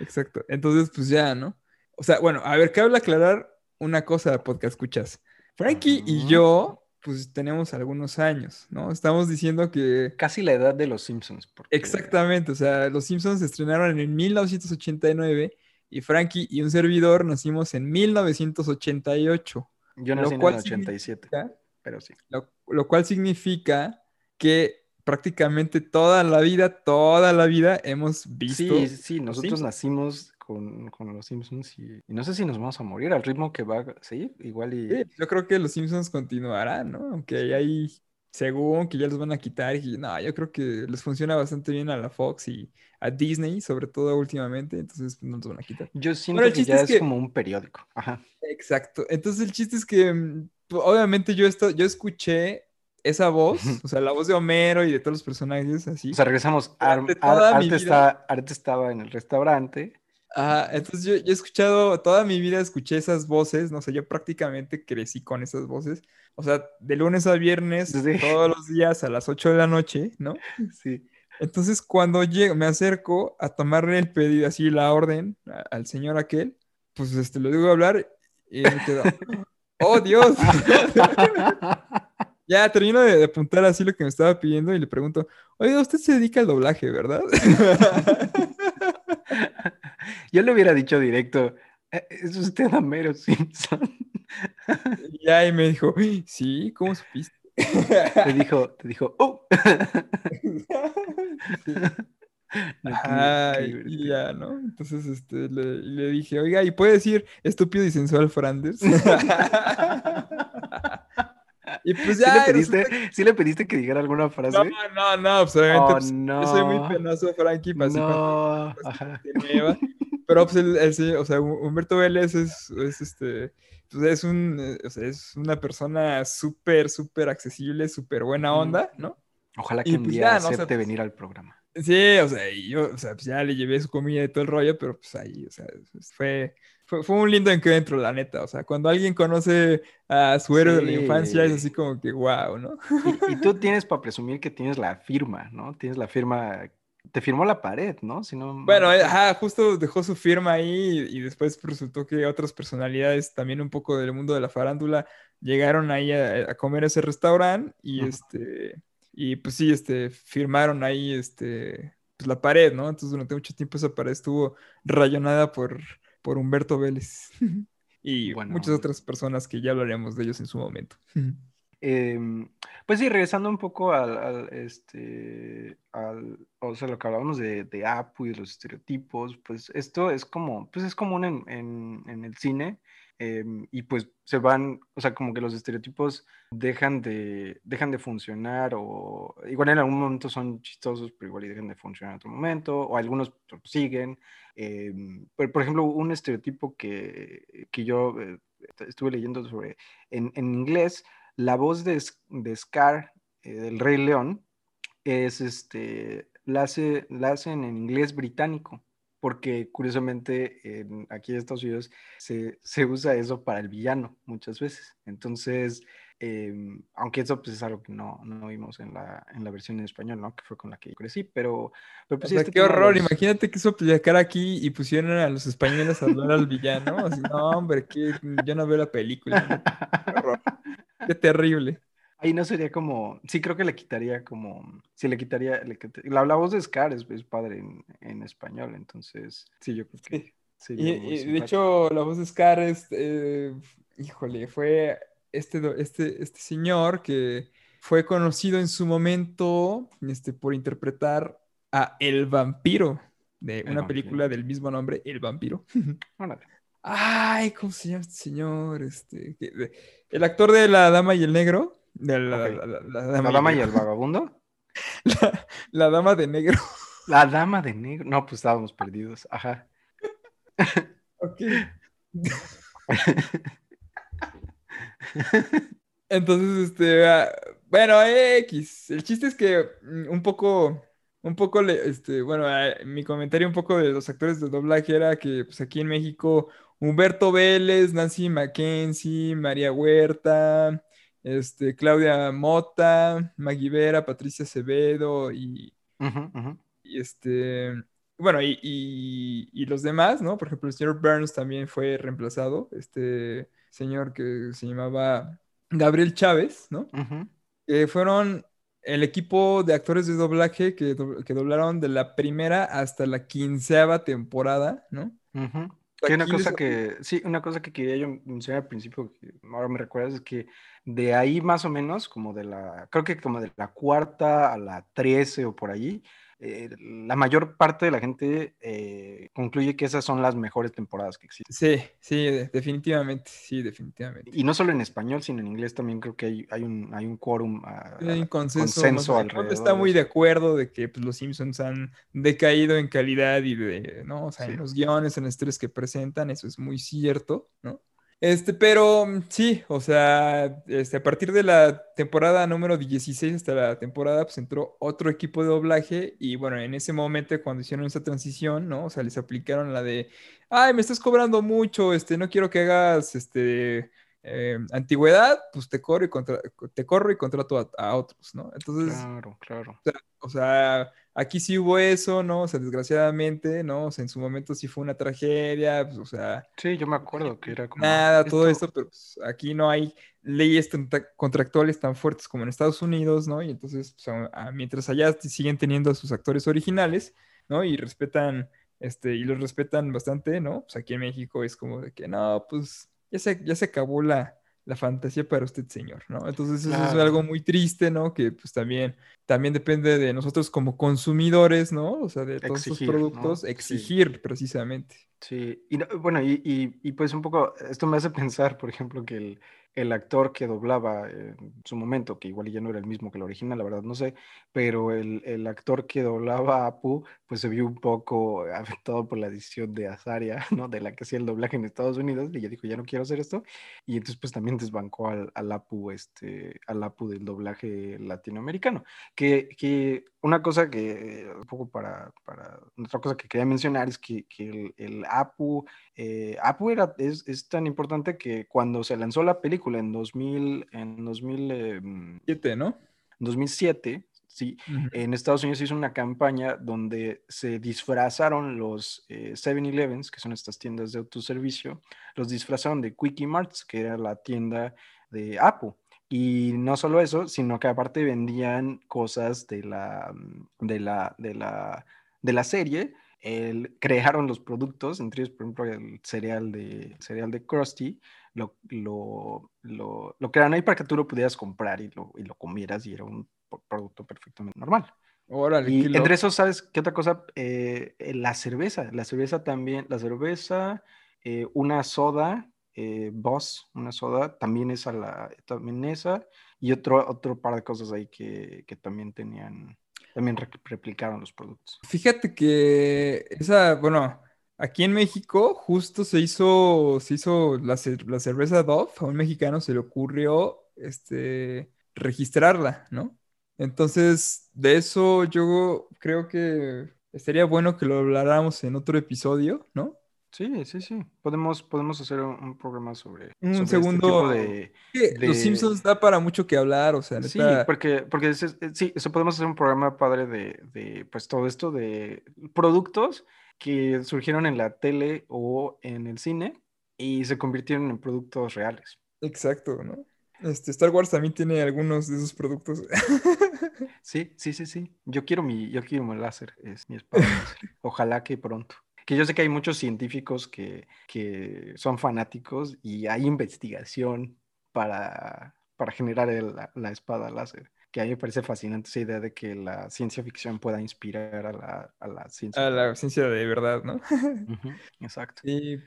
Exacto. Entonces, pues ya, ¿no? O sea, bueno, a ver, cabe aclarar una cosa, podcast escuchas. Frankie y yo, pues tenemos algunos años, ¿no? Estamos diciendo que... Casi la edad de los Simpsons. Exactamente, o sea, los Simpsons se estrenaron en 1989 y Frankie y un servidor nacimos en 1988. Yo nací en el 87 pero sí. Lo, cual significa que prácticamente toda la vida, toda la vida hemos visto. Sí, sí, nosotros nacimos con, los Simpsons y, no sé si nos vamos a morir al ritmo que va, sí, igual y... yo creo que los Simpsons continuarán, ¿no? Aunque hay, según que ya los van a quitar y no, yo creo que les funciona bastante bien a la Fox y a Disney, sobre todo últimamente, entonces no los van a quitar. Yo siento que ya es, como un periódico. Ajá. Exacto. Entonces el chiste es que mm, obviamente yo, esto, yo escuché esa voz, o sea, la voz de Homero y de todos los personajes así. O sea, regresamos. Arte, estaba en el restaurante. Ah, entonces yo, he escuchado, toda mi vida escuché esas voces, no sé, yo prácticamente crecí con esas voces. O sea, de lunes a viernes, todos los días a las 8 de la noche, ¿no? Sí. Entonces, cuando llego, me acerco a tomarle el pedido, así la orden al señor aquel, pues este, lo digo a hablar y me quedo. ¡Oh, Dios! ya termino de, apuntar así lo que me estaba pidiendo y le pregunto, oiga, usted se dedica al doblaje, ¿verdad? Yo le hubiera dicho directo, eh, es usted Homero Simpson. ya, y me dijo, sí, ¿cómo supiste? Te dijo, te dijo, ¡oh! y ya, ¿no? Entonces este, le, dije, oiga, ¿y puede decir estúpido y sensual Frandes? y pues ya. ¿Sí le, pediste, que dijera alguna frase? No, no, no, pues obviamente. Oh, pues, yo soy muy penoso, Frankie, para no. Pero pues el, el, o sea, Humberto Vélez es, es este. Pues es, un, o sea, es una persona súper, súper accesible, súper buena onda, ¿no? Ojalá que un pues día acepte venir al programa. Sí, o sea, yo, o sea, pues ya le llevé su comida y todo el rollo, pero pues ahí, o sea, fue, fue, fue, un lindo encuentro, la neta. O sea, cuando alguien conoce a su héroe de la infancia, es así como que wow, ¿no? Y, tú tienes para presumir que tienes la firma, ¿no? Tienes la firma, te firmó la pared, ¿no? Si no... Bueno, ajá, justo dejó su firma ahí y, después resultó que otras personalidades también un poco del mundo de la farándula llegaron ahí a, comer ese restaurante y este y pues sí, este, firmaron ahí este, pues, la pared, ¿no? Entonces durante mucho tiempo esa pared estuvo rayonada por, por Humberto Vélez. y muchas otras personas que ya hablaremos de ellos en su momento. Em, pues sí, regresando un poco al, este, al, o sea, lo que hablábamos de, de Apu y de los estereotipos, pues esto es como, pues es común en, en, en el cine, em, y pues se van, o sea, como que los estereotipos dejan de, dejan de funcionar o igual en algún momento son chistosos, pero igual y dejan de funcionar en otro momento, o algunos siguen. Em, por, ejemplo, un estereotipo que, que yo eh, estuve leyendo sobre, en, en inglés, la voz de, de Scar, eh, del Rey León, es este, la, hace, la hacen en inglés británico, porque curiosamente en, aquí en Estados Unidos se, se, usa eso para el villano muchas veces. Entonces, em, aunque eso pues, es algo que no, no vimos en la, en la versión en español, ¿no? Que fue con la que yo crecí, pero... pero pues, este qué horror, imagínate que eso aplicara aquí y pusieran a los españoles a hablar al villano. Así, no, hombre, que yo no veo la película. Qué horror. Qué terrible. Ahí no sería como, sí creo que le quitaría como, sí le quitaría, la, la, voz de Scar es, padre en, español, entonces sí, yo creo que y, de hecho la voz de Scar es, eh, híjole, fue este, este, este señor que fue conocido en su momento este, por interpretar a El Vampiro, de una película del mismo nombre, El Vampiro. Ay, ¿cómo se llama este señor? Este, el actor de La Dama y el Negro. De la, dama, y, el... vagabundo? La, dama de negro. La dama de negro. No, pues estábamos perdidos. Ajá. ok. Entonces, este, ah, bueno, X. El chiste es que mm, un poco un poco, este, bueno, mi comentario un poco de los actores de doblaje era que pues aquí en México Humberto Vélez, Nancy Mackenzie, María Huerta, este, Claudia Mota, Maggie Vera, Patricia Acevedo y, y este, bueno, y, los demás, ¿no? Por ejemplo, el señor Burns también fue reemplazado, este señor que se llamaba Gabriel Chávez, ¿no? Que fueron el equipo de actores de doblaje que, que, doblaron de la primera hasta la quinceava temporada, ¿no? Que una cosa que, sí, una cosa que quería yo mencionar al principio, que ahora me recuerdas, es que de ahí más o menos, como de la, creo que como de la cuarta a la trece o por allí, eh, la mayor parte de la gente eh, concluye que esas son las mejores temporadas que existen. Sí, sí, definitivamente, sí, definitivamente. Y no solo en español, sino en inglés también creo que hay, hay un, hay un quórum, ah, hay un consenso, alrededor. Está muy de, acuerdo de que pues, los Simpsons han decaído en calidad y de, ¿no? O sea, en los guiones, en el estrés que presentan, eso es muy cierto, ¿no? Este, pero mm, sí, o sea, este, a partir de la temporada número 16 hasta la temporada, pues entró otro equipo de doblaje y bueno, en ese momento cuando hicieron esa transición, ¿no? O sea, les aplicaron la de, ay, me estás cobrando mucho, este, no quiero que hagas, este, eh, antigüedad, pues te corro y, contra, te corro y contrato a, otros, ¿no? Entonces, claro, claro. o sea Aquí sí hubo eso, ¿no? O sea, desgraciadamente, ¿no? O sea, en su momento sí fue una tragedia, pues, o sea... Sí, yo me acuerdo que era como... Nada, todo esto, pero pues, aquí no hay leyes contractuales tan fuertes como en Estados Unidos, ¿no? Y entonces, pues, mientras allá siguen teniendo a sus actores originales, ¿no? Y respetan, este, y los respetan bastante, ¿no? Pues aquí en México es como de que, no, pues ya se, ya se acabó la, la fantasía para usted, señor, ¿no? Entonces eso es algo muy triste, ¿no? Que pues también, también depende de nosotros como consumidores, ¿no? O sea, de todos estos productos, exigir precisamente. Sí, y bueno, y, y, pues un poco, esto me hace pensar, por ejemplo, que el, el actor que doblaba en su momento, que igual ya no era el mismo que el original, la verdad no sé, pero el, el, actor que doblaba a Apu, pues se vio un poco afectado por la decisión de Azaria, ¿no? De la que hacía el doblaje en Estados Unidos, y ya dijo, ya no quiero hacer esto, y entonces pues también desbancó al, al Apu, este, al Apu del doblaje latinoamericano, que, que una cosa que, un poco para, para, otra cosa que quería mencionar es que, que el, el, Apu, eh, Apu era, es, es tan importante que cuando se lanzó la película, en 2000, en 2007, em, ¿no? En 2007, sí, en Estados Unidos hizo una campaña donde se disfrazaron los 7-Elevens, eh, que son estas tiendas de autoservicio, los disfrazaron de Quickie Marts, que era la tienda de Apple. Y no solo eso, sino que aparte vendían cosas de la, de la, de la, de la serie crearon los productos, entre ellos, por ejemplo, el cereal de, cereal de Krusty, lo, lo, lo, lo, crearon ahí para que tú lo pudieras comprar y lo, y lo comieras y era un producto perfectamente normal. y entre eso, ¿sabes qué otra cosa? Eh, la cerveza, la cerveza también, la cerveza, eh, una soda, eh, Boss, una soda, también esa, la, también esa, y otro, otro par de cosas ahí que, que también tenían, también replicaron los productos. Fíjate que esa, bueno, aquí en México justo se hizo, se hizo la, la cerveza Dove, a un mexicano se le ocurrió este, registrarla, ¿no? Entonces, de eso yo creo que estaría bueno que lo habláramos en otro episodio, ¿no? Sí, sí, sí. Podemos, podemos hacer un, programa sobre, un este segundo de, Los Simpsons da para mucho que hablar, o sea, Sí, porque, porque eh, sí, eso podemos hacer un programa padre de, de, pues todo esto de productos que surgieron en la tele o en el cine y se convirtieron en productos reales. Exacto, ¿no? Este, Star Wars también tiene algunos de esos productos. Sí, sí, sí, sí. Yo quiero mi, yo quiero mi láser, es mi espada Ojalá que pronto que yo sé que hay muchos científicos que, que son fanáticos y hay investigación para, para generar la, espada láser. Que a mí me parece fascinante esa idea de que la ciencia ficción pueda inspirar a la, a la ciencia. A la ciencia de verdad, ¿no? exacto. Y,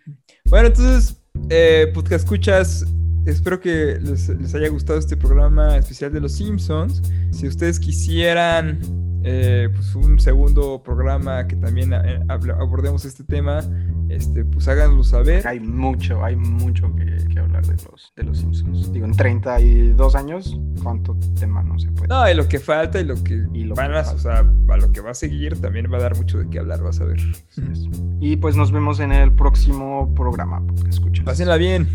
bueno, entonces, eh, pues que escuchas, espero que les, les, haya gustado este programa especial de los Simpsons. Si ustedes quisieran eh, pues un segundo programa que también eh, abordemos este tema, este, pues háganlo saber. Hay mucho, hay mucho que, hablar de los, de los Simpsons. Digo, en 32 años, ¿cuánto tema no se puede? No, y lo que falta y lo que van a, o sea, a lo que va a seguir también va a dar mucho de qué hablar, vas a ver. Y pues nos vemos en el próximo programa. Pásenla bien.